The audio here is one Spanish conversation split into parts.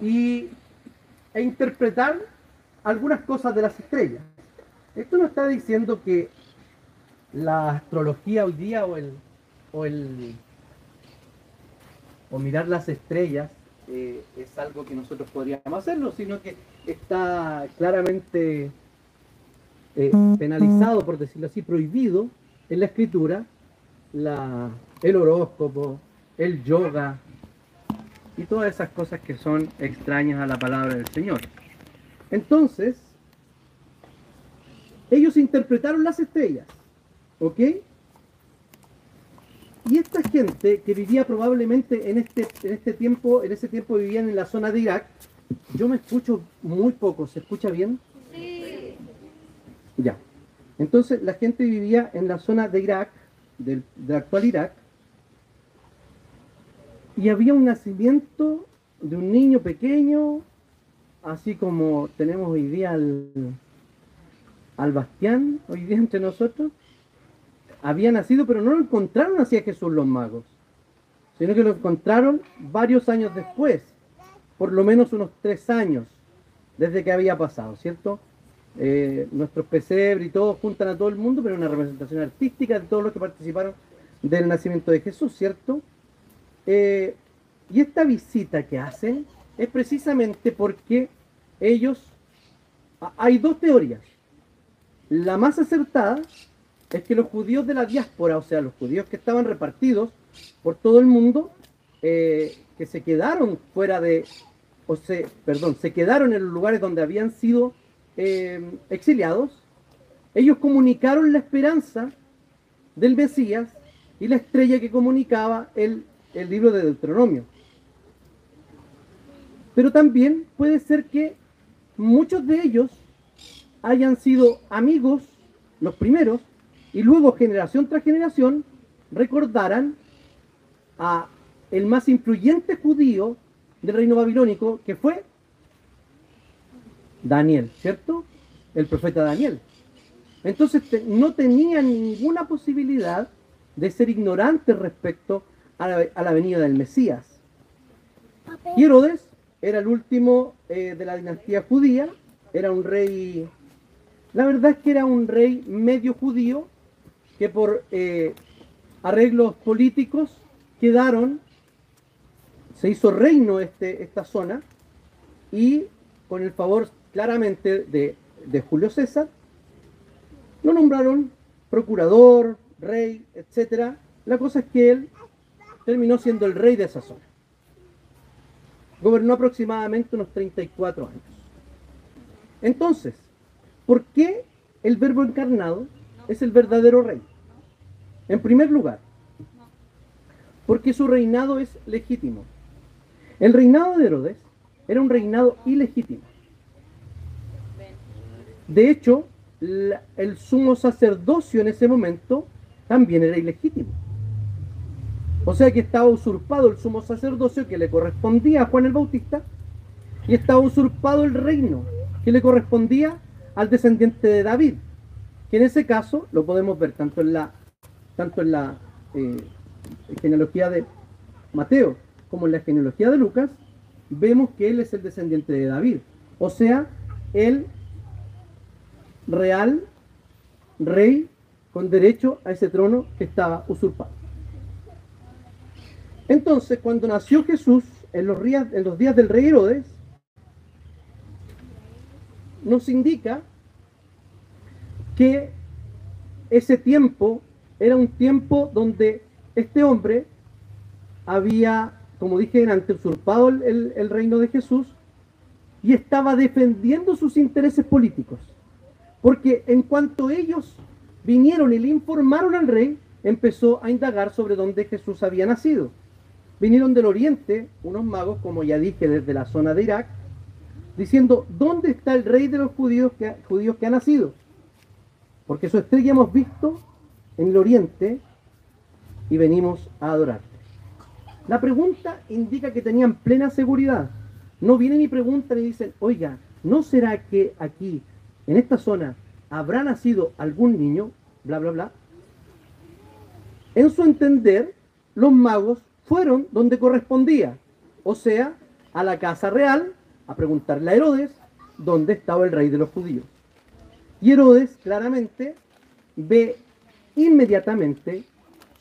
y, e interpretar algunas cosas de las estrellas. Esto no está diciendo que la astrología hoy día o el, o el o mirar las estrellas eh, es algo que nosotros podríamos hacerlo, sino que está claramente eh, penalizado, por decirlo así, prohibido en la escritura la, el horóscopo, el yoga y todas esas cosas que son extrañas a la palabra del Señor. Entonces, ellos interpretaron las estrellas, ¿ok? Y esta gente que vivía probablemente en este, en este tiempo, en ese tiempo vivían en la zona de Irak, yo me escucho muy poco, ¿se escucha bien? Sí. Ya. Entonces la gente vivía en la zona de Irak, del, actual Irak, y había un nacimiento de un niño pequeño, así como tenemos hoy día al, al Bastián, hoy día entre nosotros, había nacido, pero no lo encontraron así a Jesús los magos, sino que lo encontraron varios años después, por lo menos unos tres años desde que había pasado, ¿cierto? Eh, nuestros pesebres y todos juntan a todo el mundo, pero una representación artística de todos los que participaron del nacimiento de Jesús, ¿cierto? Eh, y esta visita que hacen es precisamente porque ellos, hay dos teorías. La más acertada es que los judíos de la diáspora, o sea, los judíos que estaban repartidos por todo el mundo, eh, que se quedaron fuera de, o se, perdón, se quedaron en los lugares donde habían sido eh, exiliados, ellos comunicaron la esperanza del Mesías y la estrella que comunicaba el, el libro de Deuteronomio. Pero también puede ser que muchos de ellos hayan sido amigos, los primeros, y luego generación tras generación recordaran a el más influyente judío del reino babilónico que fue Daniel, ¿cierto? El profeta Daniel. Entonces no tenían ninguna posibilidad de ser ignorantes respecto a la, venida del Mesías. Y Herodes era el último eh, de la dinastía judía, era un rey, la verdad es que era un rey medio judío, que por eh, arreglos políticos quedaron, se hizo reino este, esta zona y con el favor claramente de, de Julio César, lo nombraron procurador, rey, etc. La cosa es que él terminó siendo el rey de esa zona. Gobernó aproximadamente unos 34 años. Entonces, ¿por qué el verbo encarnado es el verdadero rey. En primer lugar, porque su reinado es legítimo. El reinado de Herodes era un reinado ilegítimo. De hecho, el sumo sacerdocio en ese momento también era ilegítimo. O sea que estaba usurpado el sumo sacerdocio que le correspondía a Juan el Bautista y estaba usurpado el reino que le correspondía al descendiente de David, que en ese caso lo podemos ver tanto en la, tanto en la eh, genealogía de Mateo como en la genealogía de Lucas, vemos que él es el descendiente de David, o sea, el real rey con derecho a ese trono que estaba usurpado. Entonces, cuando nació Jesús en los días, en los días del rey Herodes, nos indica que ese tiempo era un tiempo donde este hombre había, como dije antes, usurpado el, el reino de Jesús y estaba defendiendo sus intereses políticos. Porque en cuanto ellos vinieron y le informaron al rey, empezó a indagar sobre dónde Jesús había nacido. Vinieron del oriente unos magos, como ya dije, desde la zona de Irak, diciendo, ¿dónde está el rey de los judíos que, judíos que ha nacido? porque su estrella hemos visto en el oriente y venimos a adorarte. La pregunta indica que tenían plena seguridad. No vienen y preguntan y dicen, oiga, ¿no será que aquí, en esta zona, habrá nacido algún niño? Bla, bla, bla. En su entender, los magos fueron donde correspondía, o sea, a la casa real a preguntarle a Herodes dónde estaba el rey de los judíos. Y Herodes claramente ve inmediatamente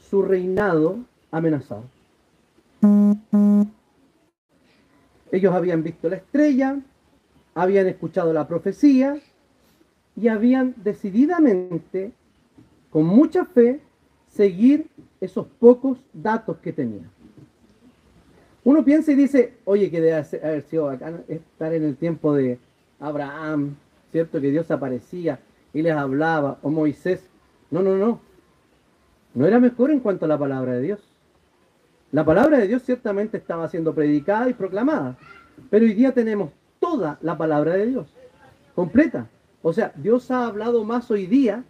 su reinado amenazado. Ellos habían visto la estrella, habían escuchado la profecía y habían decididamente, con mucha fe, seguir esos pocos datos que tenían. Uno piensa y dice, oye, que debe haber sido acá estar en el tiempo de Abraham, ¿cierto? Que Dios aparecía y les hablaba, o Moisés. No, no, no. No era mejor en cuanto a la palabra de Dios. La palabra de Dios ciertamente estaba siendo predicada y proclamada, pero hoy día tenemos toda la palabra de Dios, completa. O sea, Dios ha hablado más hoy día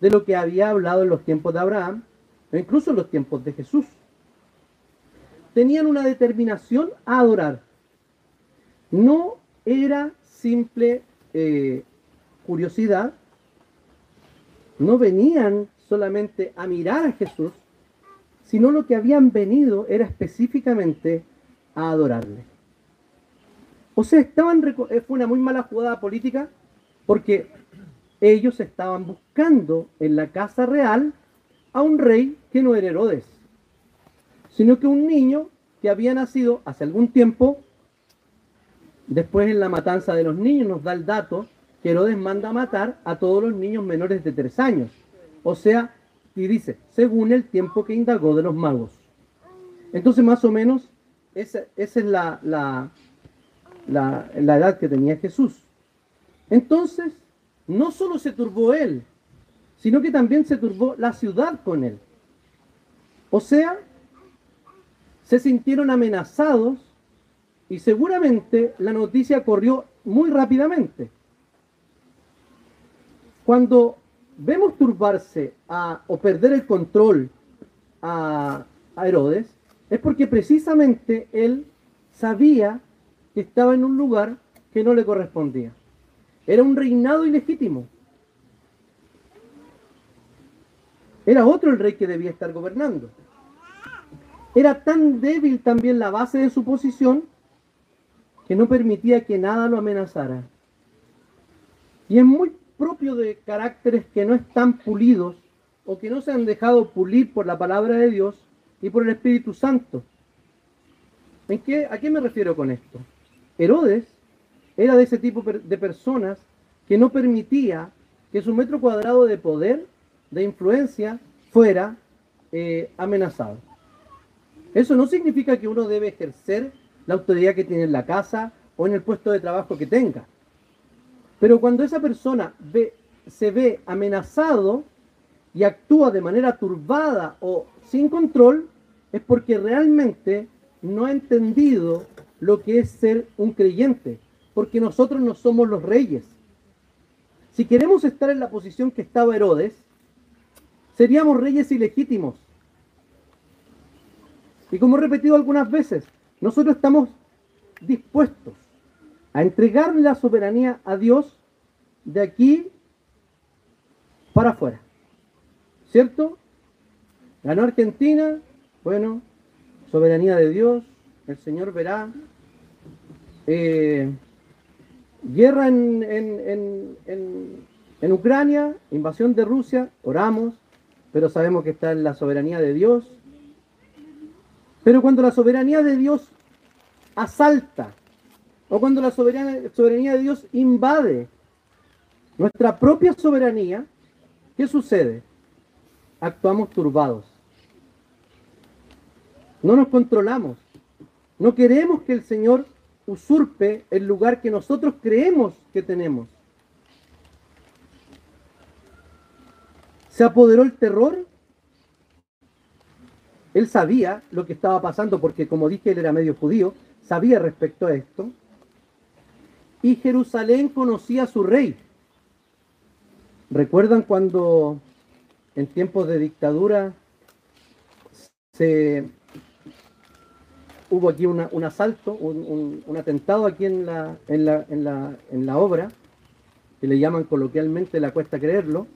de lo que había hablado en los tiempos de Abraham, o incluso en los tiempos de Jesús. Tenían una determinación a adorar. No era simple eh, curiosidad, no venían solamente a mirar a Jesús, sino lo que habían venido era específicamente a adorarle. O sea, estaban eh, fue una muy mala jugada política porque ellos estaban buscando en la casa real a un rey que no era Herodes, sino que un niño que había nacido hace algún tiempo, después en la matanza de los niños nos da el dato que Herodes manda a matar a todos los niños menores de tres años. O sea, y dice, según el tiempo que indagó de los magos. Entonces, más o menos, esa, es la, la, la, la edad que tenía Jesús. Entonces, no solo se turbó él, sino que también se turbó la ciudad con él. O sea, se sintieron amenazados y seguramente la noticia corrió muy rápidamente. Cuando vemos turbarse o perder el control a Herodes, es porque precisamente él sabía que estaba en un lugar que no le correspondía. Era un reinado ilegítimo. Era otro el rey que debía estar gobernando. Era tan débil también la base de su posición que no permitía que nada lo amenazara. Y es muy propio de caracteres que no están pulidos o que no se han dejado pulir por la palabra de Dios y por el Espíritu Santo. ¿En qué, ¿A qué me refiero con esto? Herodes era de ese tipo de personas que no permitía que su metro cuadrado de poder, de influencia, fuera eh, amenazado. Eso no significa que uno debe ejercer la autoridad que tiene en la casa o en el puesto de trabajo que tenga. Pero cuando esa persona ve, se ve amenazado y actúa de manera turbada o sin control, es porque realmente no ha entendido lo que es ser un creyente, porque nosotros no somos los reyes. Si queremos estar en la posición que estaba Herodes, seríamos reyes ilegítimos. Y como he repetido algunas veces, nosotros estamos dispuestos a entregar la soberanía a Dios de aquí para afuera. ¿Cierto? Ganó Argentina, bueno, soberanía de Dios, el Señor verá. Eh, guerra en, en, en, en, Ucrania, invasión de Rusia, oramos, pero sabemos que está en la soberanía de Dios. Pero cuando la soberanía de Dios asalta o cuando la soberanía, de Dios invade nuestra propia soberanía, ¿qué sucede? Actuamos turbados. No nos controlamos. No queremos que el Señor usurpe el lugar que nosotros creemos que tenemos. Se apoderó el terror. Él sabía lo que estaba pasando porque, como dije, él era medio judío, sabía respecto a esto y Jerusalén conocía a su rey. ¿Recuerdan cuando en tiempos de dictadura se hubo aquí un asalto, un, atentado aquí en la, obra, que le llaman coloquialmente la cuesta creerlo,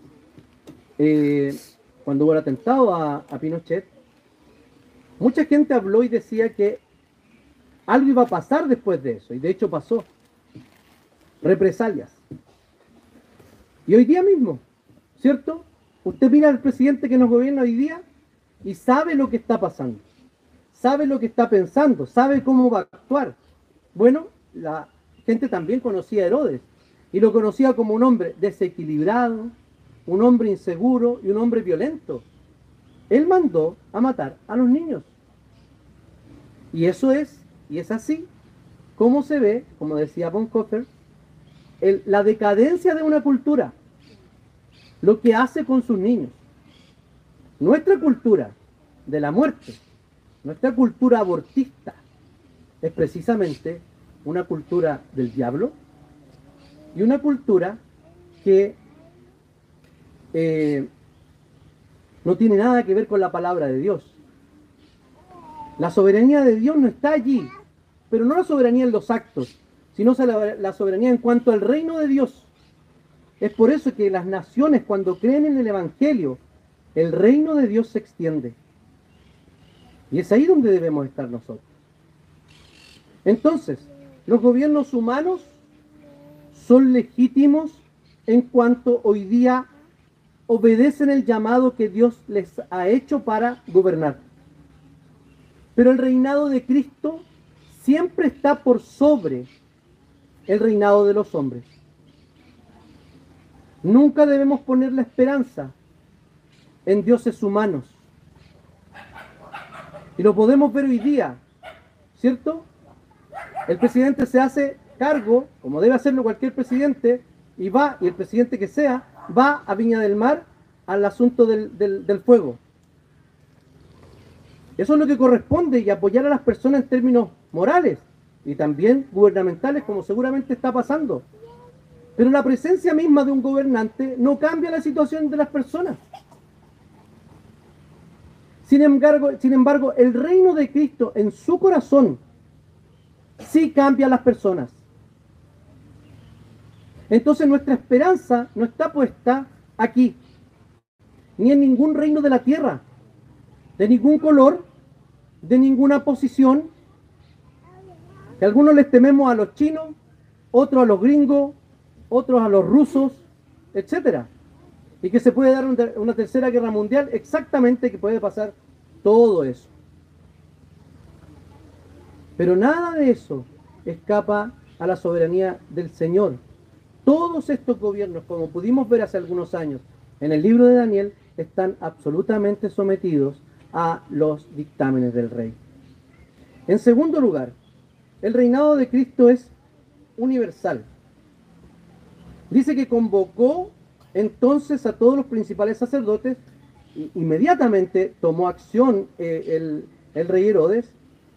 eh, cuando hubo el atentado a Pinochet, mucha gente habló y decía que algo iba a pasar después de eso, y de hecho pasó. Represalias. Y hoy día mismo, ¿cierto? Usted mira al presidente que nos gobierna hoy día y sabe lo que está pasando, sabe lo que está pensando, sabe cómo va a actuar. Bueno, la gente también conocía a Herodes y lo conocía como un hombre desequilibrado, un hombre inseguro y un hombre violento. Él mandó a matar a los niños. Y eso es, y es así, como se ve, como decía Bonhoeffer, la decadencia de una cultura, lo que hace con sus niños. Nuestra cultura de la muerte, nuestra cultura abortista, es precisamente una cultura del diablo y una cultura que eh, no tiene nada que ver con la palabra de Dios. La soberanía de Dios no está allí, pero no la soberanía en los actos, sino la soberanía en cuanto al reino de Dios. Es por eso que las naciones cuando creen en el Evangelio, el reino de Dios se extiende. Y es ahí donde debemos estar nosotros. Entonces, los gobiernos humanos son legítimos en cuanto hoy día obedecen el llamado que Dios les ha hecho para gobernar. Pero el reinado de Cristo siempre está por sobre el reinado de los hombres. Nunca debemos poner la esperanza en dioses humanos. Y lo podemos ver hoy día, ¿cierto? El presidente se hace cargo, como debe hacerlo cualquier presidente, y va, y el presidente que sea, va a Viña del Mar al asunto del, del, fuego. Eso es lo que corresponde y apoyar a las personas en términos morales y también gubernamentales, como seguramente está pasando. Pero la presencia misma de un gobernante no cambia la situación de las personas. Sin embargo, sin embargo, el reino de Cristo en su corazón sí cambia a las personas. Entonces nuestra esperanza no está puesta aquí, ni en ningún reino de la tierra, de ningún color, de ninguna posición. Que algunos les tememos a los chinos, otros a los gringos, otros a los rusos, etcétera. Y que se puede dar una tercera guerra mundial, exactamente que puede pasar todo eso. Pero nada de eso escapa a la soberanía del Señor. Todos estos gobiernos, como pudimos ver hace algunos años en el libro de Daniel, están absolutamente sometidos a los dictámenes del rey. En segundo lugar, el reinado de Cristo es universal. Dice que convocó entonces a todos los principales sacerdotes, e inmediatamente tomó acción eh, el, el rey Herodes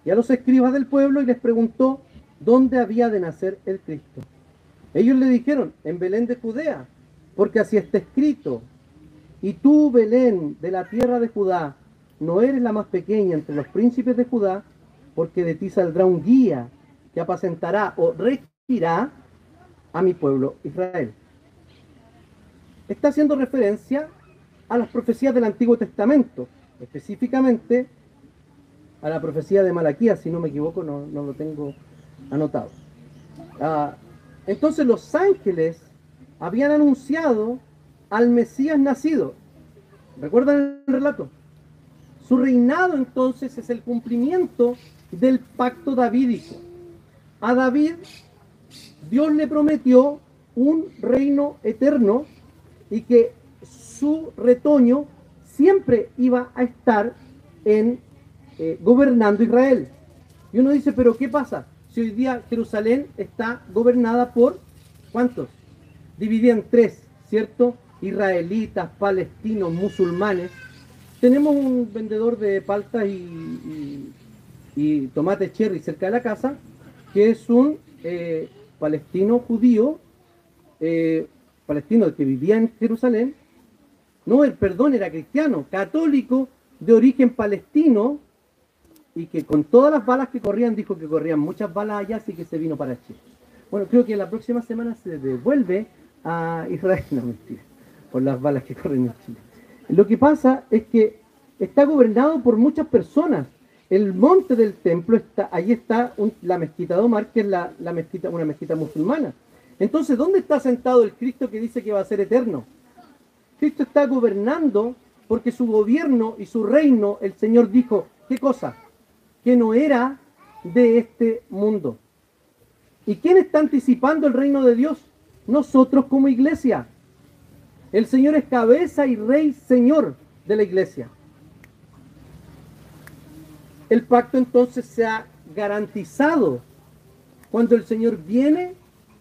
y a los escribas del pueblo y les preguntó dónde había de nacer el Cristo. Ellos le dijeron, en Belén de Judea, porque así está escrito, y tú, Belén, de la tierra de Judá, no eres la más pequeña entre los príncipes de Judá, porque de ti saldrá un guía que apacentará o regirá a mi pueblo Israel. Está haciendo referencia a las profecías del Antiguo Testamento, específicamente a la profecía de Malaquías, si no me equivoco, no, lo tengo anotado. Ah, entonces los ángeles habían anunciado al Mesías nacido. ¿Recuerdan el relato? Su reinado entonces es el cumplimiento del pacto davídico. A David Dios le prometió un reino eterno y que su retoño siempre iba a estar en eh, gobernando Israel. Y uno dice, pero ¿qué pasa? Hoy día Jerusalén está gobernada por, ¿cuántos? Dividida en tres, ¿cierto? Israelitas, palestinos, musulmanes. Tenemos un vendedor de paltas y, y, tomate cherry cerca de la casa, que es un eh, palestino judío, eh, palestino que vivía en Jerusalén, no, el perdón, era cristiano, católico, de origen palestino, y que con todas las balas que corrían, dijo que corrían muchas balas allá, así que se vino para Chile. Bueno, creo que la próxima semana se devuelve a Israel, no mentira, por las balas que corren en Chile. Lo que pasa es que está gobernado por muchas personas el monte del templo está, ahí está la mezquita de Omar, que es la, mezquita, una mezquita musulmana. Entonces, ¿dónde está sentado el Cristo que dice que va a ser eterno? Cristo está gobernando porque su gobierno y su reino, el Señor dijo, ¿qué cosa? Que no era de este mundo. ¿Y quién está anticipando el reino de Dios? Nosotros como iglesia. El Señor es cabeza y rey, Señor de la iglesia. El pacto entonces se ha garantizado cuando el Señor viene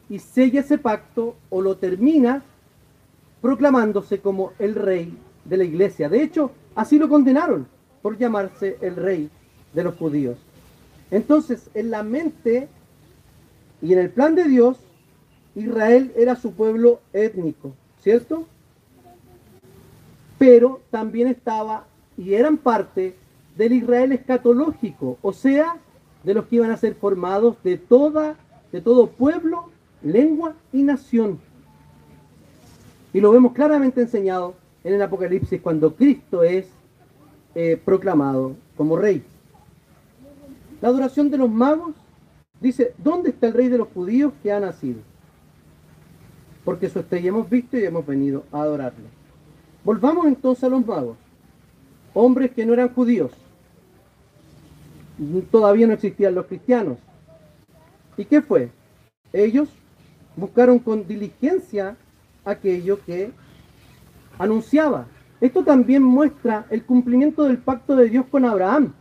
y sella ese pacto o lo termina proclamándose como el rey de la iglesia. De hecho, así lo condenaron por llamarse el rey de los judíos. Entonces, en la mente y en el plan de Dios, Israel era su pueblo étnico, ¿cierto? Pero también estaba y eran parte del Israel escatológico, o sea, de los que iban a ser formados de toda de todo pueblo, lengua y nación. Y lo vemos claramente enseñado en el Apocalipsis cuando Cristo es eh, proclamado como rey. La adoración de los magos dice, ¿dónde está el rey de los judíos que ha nacido? Porque su estrella hemos visto y hemos venido a adorarlo. Volvamos entonces a los magos, hombres que no eran judíos, todavía no existían los cristianos. ¿Y qué fue? Ellos buscaron con diligencia aquello que anunciaba. Esto también muestra el cumplimiento del pacto de Dios con Abraham.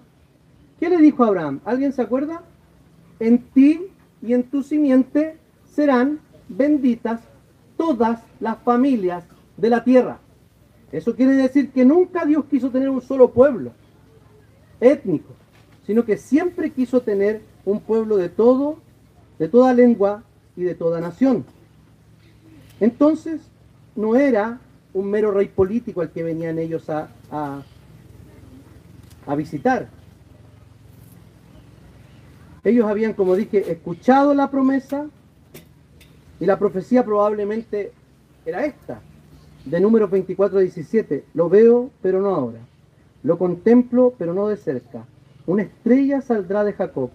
¿Qué le dijo Abraham? ¿Alguien se acuerda? En ti y en tu simiente serán benditas todas las familias de la tierra. Eso quiere decir que nunca Dios quiso tener un solo pueblo étnico sino que siempre quiso tener un pueblo de todo, de toda lengua y de toda nación. Entonces, no era un mero rey político al que venían ellos a, a, a visitar. Ellos habían, como dije, escuchado la promesa y la profecía probablemente era esta, de número 24 17. Lo veo, pero no ahora. Lo contemplo, pero no de cerca. Una estrella saldrá de Jacob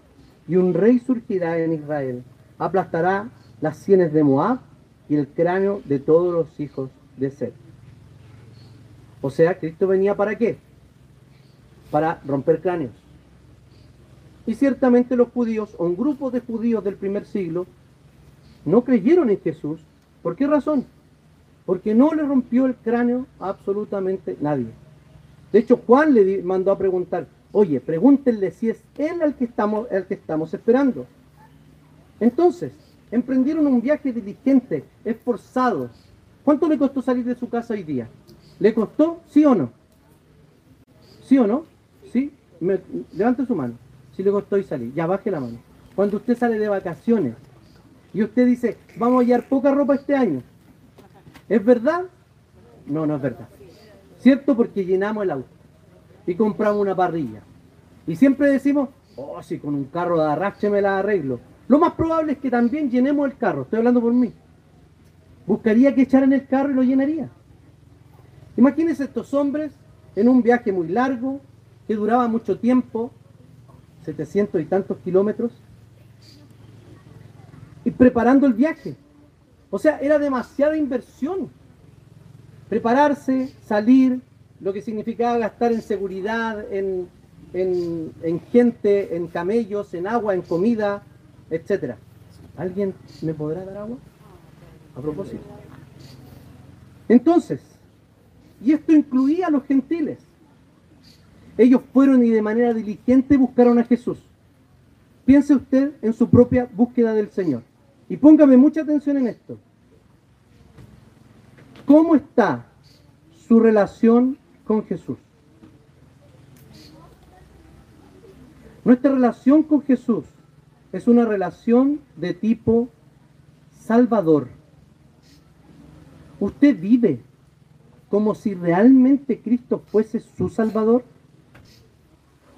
y un rey surgirá en Israel. Aplastará las sienes de Moab y el cráneo de todos los hijos de Seth. O sea, Cristo venía para qué? Para romper cráneos. Y ciertamente los judíos, o un grupo de judíos del primer siglo, no creyeron en Jesús. ¿Por qué razón? Porque no le rompió el cráneo a absolutamente nadie. De hecho, Juan le mandó a preguntar, Oye, pregúntenle si es él el que estamos, el que estamos esperando. Entonces, emprendieron un viaje diligente, esforzado. ¿Cuánto le costó salir de su casa hoy día? ¿Le costó? ¿Sí o no? ¿Sí o no? ¿Sí? levante su mano. Si le costó y salir. Ya baje la mano. Cuando usted sale de vacaciones y usted dice, vamos a llevar poca ropa este año. ¿Es verdad? No, no es verdad. ¿Cierto? Porque llenamos el auto y compramos una parrilla. Y siempre decimos, oh, si con un carro de arrastre me la arreglo. Lo más probable es que también llenemos el carro, estoy hablando por mí. Buscaría que echaran el carro y lo llenaría. Imagínense estos hombres en un viaje muy largo, que duraba mucho tiempo, 700 y tantos kilómetros, y preparando el viaje. O sea, era demasiada inversión. Prepararse, salir, lo que significaba gastar en seguridad, en, gente, en camellos, en agua, en comida, etc. ¿Alguien me podrá dar agua? A propósito. Entonces, y esto incluía a los gentiles. Ellos fueron y de manera diligente buscaron a Jesús. Piense usted en su propia búsqueda del Señor. Y póngame mucha atención en esto. ¿Cómo está su relación con Jesús. Nuestra relación con Jesús es una relación de tipo salvador. ¿Usted vive como si realmente Cristo fuese su salvador?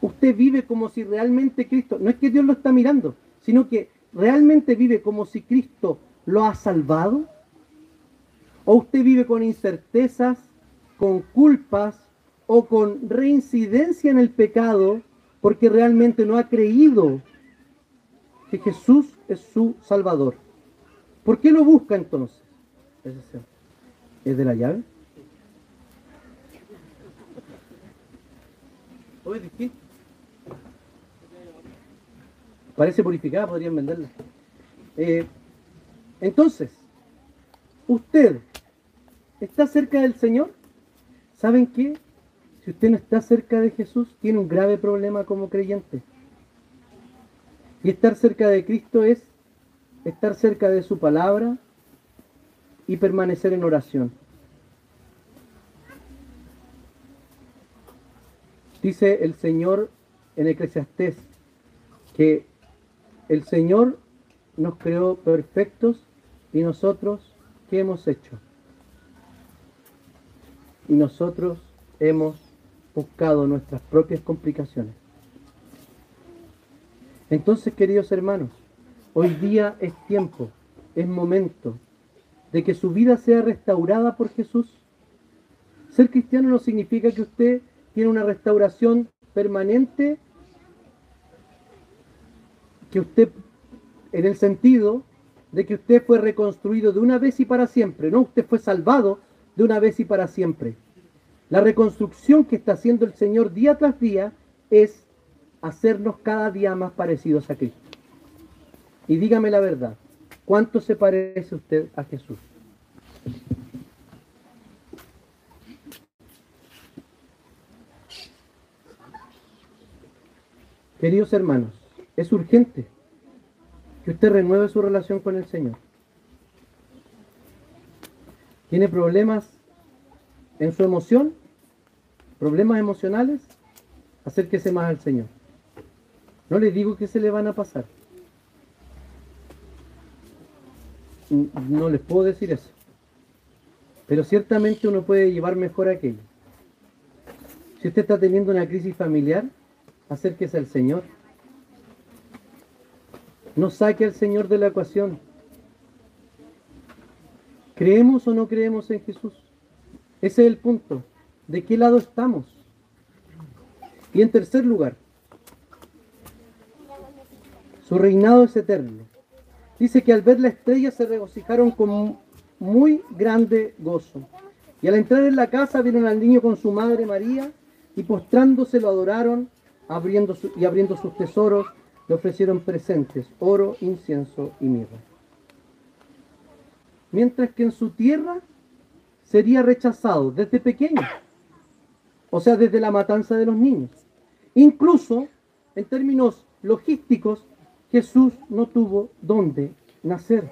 ¿Usted vive como si realmente Cristo, no es que Dios lo está mirando, sino que realmente vive como si Cristo lo ha salvado? ¿O usted vive con incertezas, con culpas o con reincidencia en el pecado porque realmente no ha creído que Jesús es su Salvador. ¿Por qué lo busca entonces? ¿Es de la llave? Parece purificada, podrían venderla. Eh, entonces, usted está cerca del Señor. ¿Saben qué? Si usted no está cerca de Jesús, tiene un grave problema como creyente. Y estar cerca de Cristo es estar cerca de su palabra y permanecer en oración. Dice el Señor en Eclesiastés que el Señor nos creó perfectos y nosotros, ¿qué hemos hecho? Y nosotros hemos buscado nuestras propias complicaciones. Entonces, queridos hermanos, hoy día es tiempo, es momento de que su vida sea restaurada por Jesús. Ser cristiano no significa que usted tiene una restauración permanente, que usted, en el sentido de que usted fue reconstruido de una vez y para siempre, no, usted fue salvado de una vez y para siempre. La reconstrucción que está haciendo el Señor día tras día es hacernos cada día más parecidos a Cristo. Y dígame la verdad, ¿cuánto se parece usted a Jesús? Queridos hermanos, es urgente que usted renueve su relación con el Señor. ¿Tiene problemas en su emoción? ¿Problemas emocionales? Acérquese más al Señor. No le digo que se le van a pasar. No les puedo decir eso. Pero ciertamente uno puede llevar mejor aquello. Si usted está teniendo una crisis familiar, acérquese al Señor. No saque al Señor de la ecuación. ¿Creemos o no creemos en Jesús? Ese es el punto. ¿De qué lado estamos? Y en tercer lugar, su reinado es eterno. Dice que al ver la estrella se regocijaron con muy grande gozo. Y al entrar en la casa vieron al niño con su madre María y postrándose lo adoraron abriendo y abriendo sus tesoros, le ofrecieron presentes, oro, incienso y mirra. Mientras que en su tierra sería rechazado desde pequeño, o sea, desde la matanza de los niños. Incluso, en términos logísticos, Jesús no tuvo dónde nacer.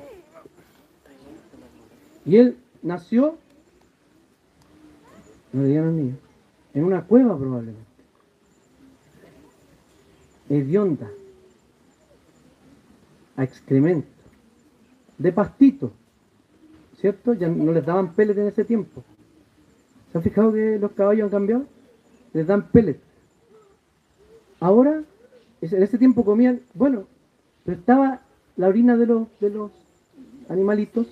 Y él nació, no le niños, en una cueva probablemente hedionda, a excremento, de pastito, ¿cierto? Ya no les daban pellet en ese tiempo. ¿Se han fijado que los caballos han cambiado? Les dan pellet. Ahora, en ese tiempo comían, bueno, pero estaba la orina de los, de los animalitos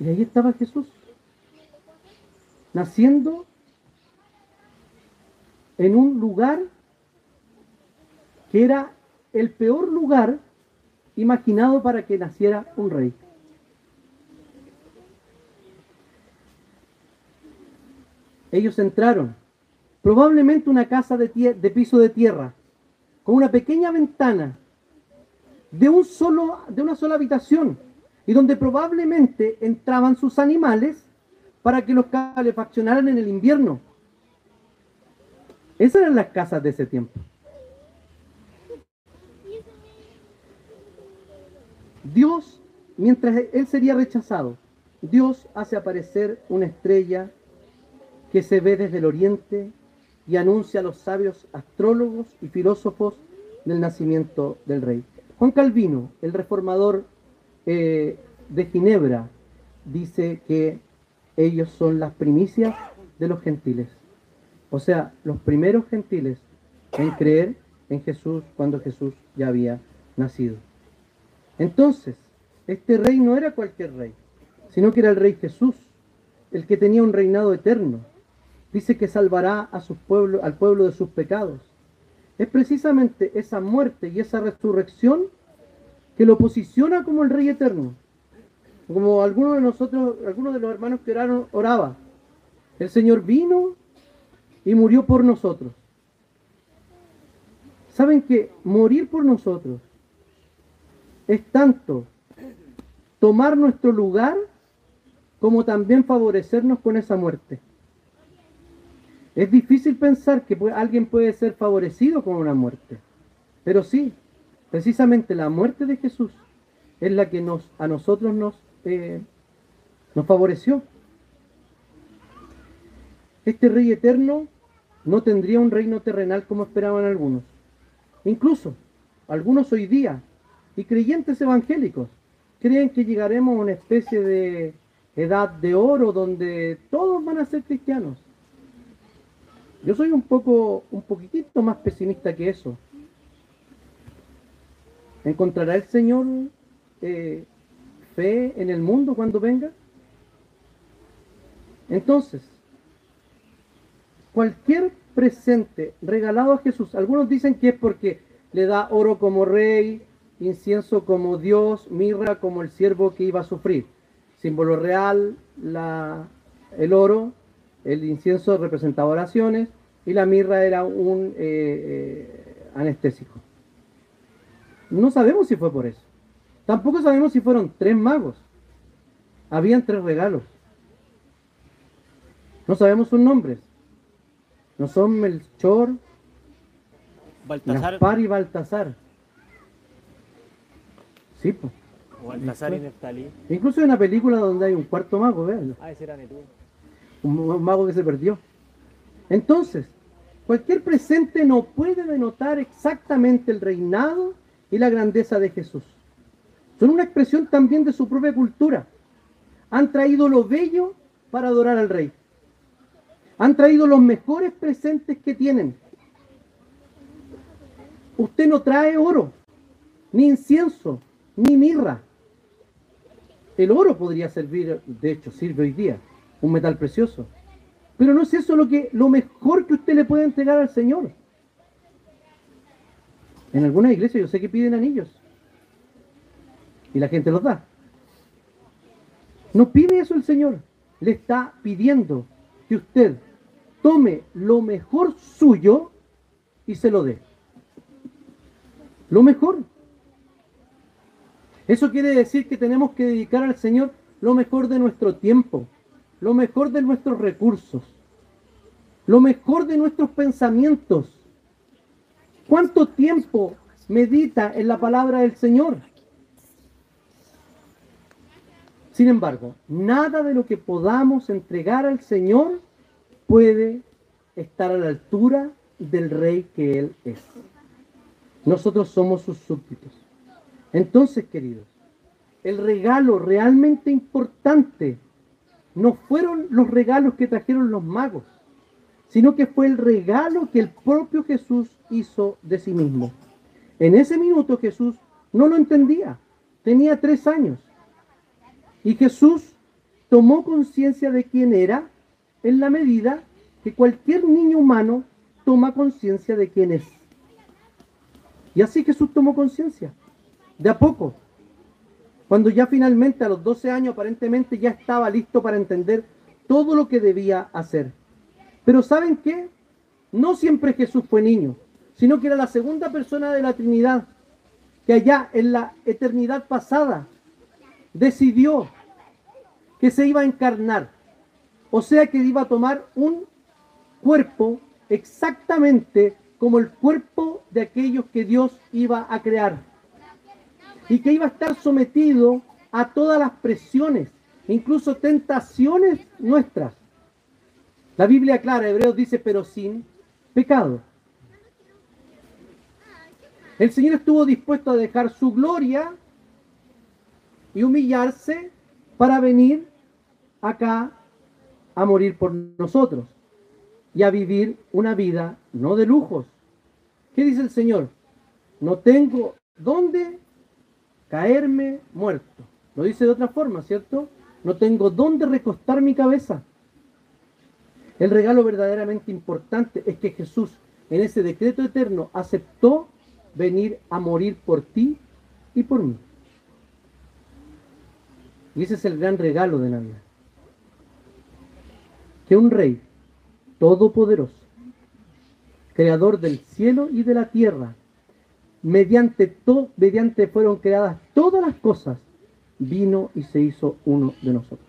y ahí estaba Jesús, naciendo en un lugar que era el peor lugar imaginado para que naciera un rey. Ellos entraron, probablemente una casa de, piso de tierra, con una pequeña ventana, de, un solo, de una sola habitación, y donde probablemente entraban sus animales para que los calefaccionaran en el invierno. Esas eran las casas de ese tiempo. Dios, mientras él sería rechazado, Dios hace aparecer una estrella que se ve desde el oriente y anuncia a los sabios astrólogos y filósofos del nacimiento del rey. Juan Calvino, el reformador eh, de Ginebra, dice que ellos son las primicias de los gentiles. O sea, los primeros gentiles en creer en Jesús cuando Jesús ya había nacido. Entonces, este rey no era cualquier rey, sino que era el rey Jesús, el que tenía un reinado eterno. Dice que salvará a al pueblo de sus pecados. es precisamente esa muerte y esa resurrección que lo posiciona como el Rey Eterno. Como algunos de nosotros, algunos de los hermanos que oraron, oraba. El Señor vino y murió por nosotros. ¿Saben que morir por nosotros es tanto tomar nuestro lugar como también favorecernos con esa muerte? Es difícil pensar que alguien puede ser favorecido con una muerte, pero sí, precisamente la muerte de Jesús es la que a nosotros nos, eh, nos favoreció. Este rey eterno no tendría un reino terrenal como esperaban algunos. Incluso algunos hoy día, y creyentes evangélicos, creen que llegaremos a una especie de edad de oro donde todos van a ser cristianos. Yo soy un poco, un poquitito más pesimista que eso. ¿Encontrará el Señor eh, fe en el mundo cuando venga? Entonces, cualquier presente regalado a Jesús, algunos dicen que es porque le da oro como rey, incienso como Dios, mirra como el siervo que iba a sufrir. Símbolo real, la, el oro, el incienso representaba oraciones y la mirra era un eh, eh, anestésico. No sabemos si fue por eso. Tampoco sabemos si fueron tres magos. Habían tres regalos. No sabemos sus nombres. No son Melchor, Baltasar. Gaspar y Baltasar. Sí, pues. Baltasar y Neftalí. Incluso hay una película donde hay un cuarto mago, veanlo. Ah, ese era Netú. Un mago que se perdió. Entonces, cualquier presente no puede denotar exactamente el reinado y la grandeza de Jesús. Son una expresión también de su propia cultura. Han traído lo bello para adorar al rey. Han traído los mejores presentes que tienen. Usted no trae oro, ni incienso, ni mirra. El oro podría servir, de hecho, sirve hoy día, un metal precioso. Pero no es eso lo que lo mejor que usted le puede entregar al Señor. En algunas iglesias yo sé que piden anillos. Y la gente los da. No pide eso el Señor. Le está pidiendo que usted tome lo mejor suyo y se lo dé. Lo mejor. Eso quiere decir que tenemos que dedicar al Señor lo mejor de nuestro tiempo, lo mejor de nuestros recursos, lo mejor de nuestros pensamientos. ¿Cuánto tiempo medita en la palabra del Señor? Sin embargo, nada de lo que podamos entregar al Señor puede estar a la altura del rey que Él es. Nosotros somos sus súbditos. Entonces, queridos, el regalo realmente importante no fueron los regalos que trajeron los magos, sino que fue el regalo que el propio Jesús hizo de sí mismo. En ese minuto Jesús no lo entendía, tenía tres años. Y Jesús tomó conciencia de quién era en la medida que cualquier niño humano toma conciencia de quién es. Y así Jesús tomó conciencia, de a poco. Cuando ya finalmente a los 12 años aparentemente ya estaba listo para entender todo lo que debía hacer. Pero ¿saben qué? No siempre Jesús fue niño, sino que era la segunda persona de la Trinidad, que allá en la eternidad pasada decidió que se iba a encarnar. O sea que iba a tomar un cuerpo exactamente como el cuerpo de aquellos que Dios iba a crear. Y que iba a estar sometido a todas las presiones, incluso tentaciones nuestras. La Biblia clara, Hebreos dice, pero sin pecado. El Señor estuvo dispuesto a dejar su gloria y humillarse para venir acá a morir por nosotros y a vivir una vida no de lujos. ¿Qué dice el Señor? No tengo dónde caerme muerto. Lo dice de otra forma, ¿cierto? No tengo dónde recostar mi cabeza. El regalo verdaderamente importante es que Jesús en ese decreto eterno, aceptó venir a morir por ti y por mí. Y ese es el gran regalo de Navidad. Que un rey todopoderoso, creador del cielo y de la tierra, mediante, todo, mediante fueron creadas todas las cosas, vino y se hizo uno de nosotros.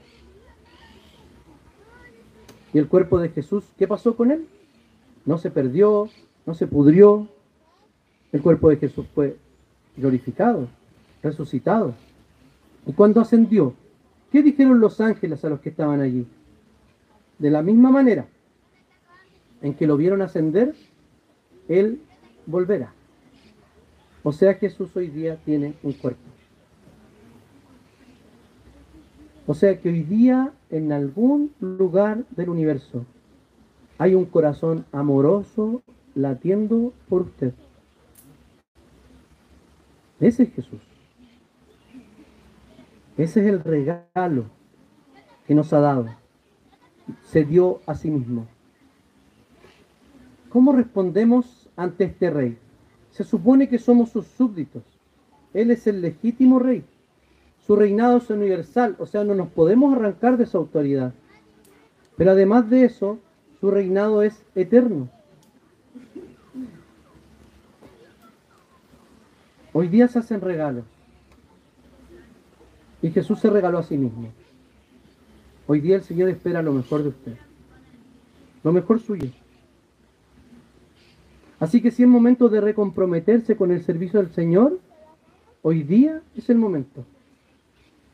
¿Y el cuerpo de Jesús, qué pasó con él? No se perdió, no se pudrió. El cuerpo de Jesús fue glorificado, resucitado. Y cuando ascendió, ¿qué dijeron los ángeles a los que estaban allí? De la misma manera en que lo vieron ascender, Él volverá. O sea, Jesús hoy día tiene un cuerpo. O sea que hoy día en algún lugar del universo hay un corazón amoroso latiendo por usted. Ese es Jesús. Ese es el regalo que nos ha dado. Se dio a sí mismo. ¿Cómo respondemos ante este rey? Se supone que somos sus súbditos. Él es el legítimo rey. Su reinado es universal, o sea, no nos podemos arrancar de su autoridad. Pero además de eso, su reinado es eterno. Hoy día se hacen regalos. Y Jesús se regaló a sí mismo. Hoy día el Señor espera lo mejor de usted. Lo mejor suyo. Así que si es momento de recomprometerse con el servicio del Señor, hoy día es el momento.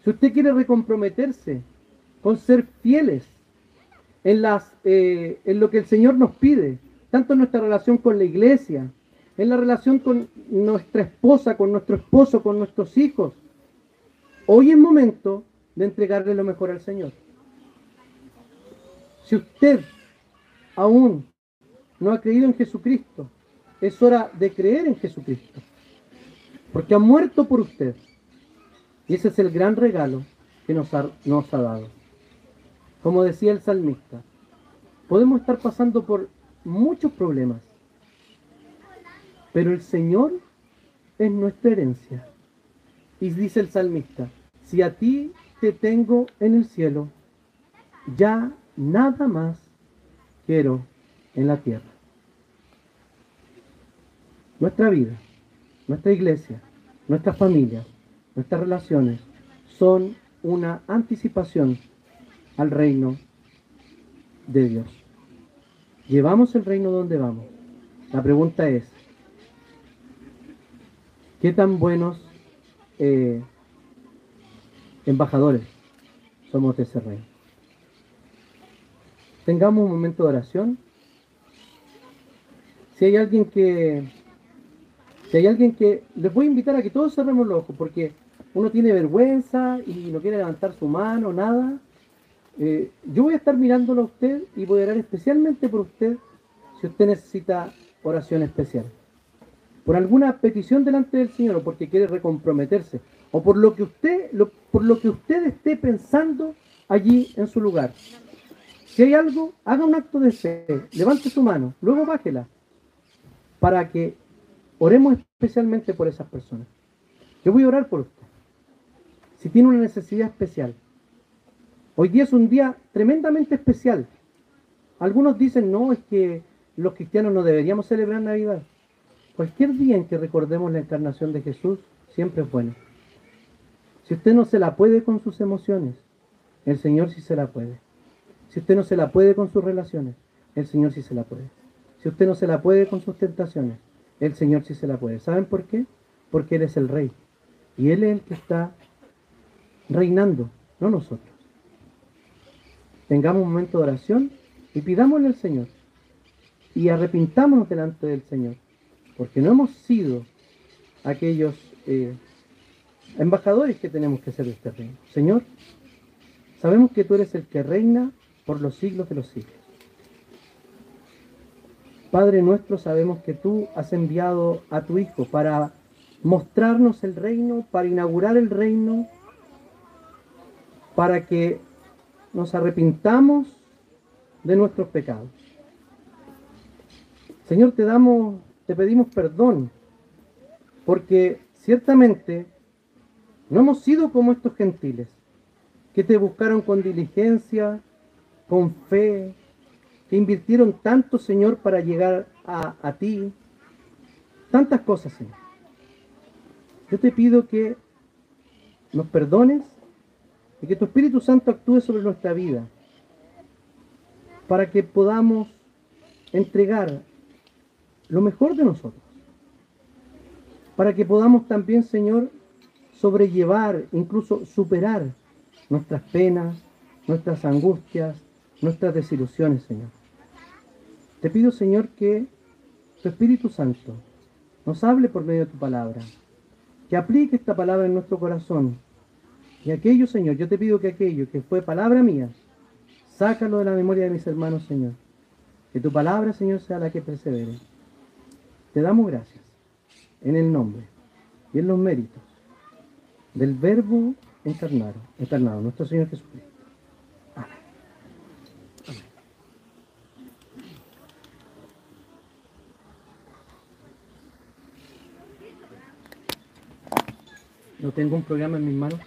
Si usted quiere recomprometerse con ser fieles en, eh, en lo que el Señor nos pide, tanto en nuestra relación con la iglesia, en la relación con nuestra esposa, con nuestro esposo, con nuestros hijos. Hoy es momento de entregarle lo mejor al Señor. Si usted aún no ha creído en Jesucristo, es hora de creer en Jesucristo. Porque ha muerto por usted. Y ese es el gran regalo que nos ha, dado. Como decía el salmista, podemos estar pasando por muchos problemas, pero el Señor es nuestra herencia. Y dice el salmista, si a ti te tengo en el cielo, ya nada más quiero en la tierra. Nuestra vida, nuestra iglesia, nuestra familia, nuestras relaciones son una anticipación al reino de Dios. ¿Llevamos el reino donde vamos? La pregunta es, ¿qué tan buenos eh, embajadores somos de ese reino? Tengamos un momento de oración. Si hay alguien que, si hay alguien que, les voy a invitar a que todos cerremos los ojos, porque uno tiene vergüenza y no quiere levantar su mano, nada. Eh, yo voy a estar mirándolo a usted y voy a orar especialmente por usted si usted necesita oración especial. Por alguna petición delante del Señor o porque quiere recomprometerse o por lo que usted, por lo que usted esté pensando allí en su lugar. Si hay algo, haga un acto de fe, levante su mano, luego bájela, para que oremos especialmente por esas personas. Yo voy a orar por usted si tiene una necesidad especial. Hoy día es un día tremendamente especial. Algunos dicen, no, es que los cristianos no deberíamos celebrar Navidad. Cualquier día en que recordemos la encarnación de Jesús, siempre es bueno. Si usted no se la puede con sus emociones, el Señor sí se la puede. Si usted no se la puede con sus relaciones, el Señor sí se la puede. Si usted no se la puede con sus tentaciones, el Señor sí se la puede. ¿Saben por qué? Porque Él es el Rey. Y Él es el que está reinando, no nosotros. Tengamos un momento de oración y pidámosle al Señor. Y arrepintámonos delante del Señor. Porque no hemos sido aquellos eh, embajadores que tenemos que ser de este reino. Señor, sabemos que tú eres el que reina por los siglos de los siglos. Padre nuestro, sabemos que tú has enviado a tu Hijo para mostrarnos el reino, para inaugurar el reino, para que nos arrepintamos de nuestros pecados. Señor, te damos, te pedimos perdón, porque ciertamente no hemos sido como estos gentiles, que te buscaron con diligencia, con fe, que invirtieron tanto, Señor, para llegar a, ti. Tantas cosas, Señor. Yo te pido que nos perdones y que tu Espíritu Santo actúe sobre nuestra vida para que podamos entregar lo mejor de nosotros. Para que podamos también, Señor, sobrellevar, incluso superar nuestras penas, nuestras angustias, nuestras desilusiones, Señor. Te pido, Señor, que tu Espíritu Santo nos hable por medio de tu palabra, que aplique esta palabra en nuestro corazón. Y aquello, Señor, yo te pido que aquello que fue palabra mía, sácalo de la memoria de mis hermanos, Señor. Que tu palabra, Señor, sea la que persevere. Te damos gracias en el nombre y en los méritos del Verbo encarnado, encarnado nuestro Señor Jesucristo. No tengo un programa en mis manos.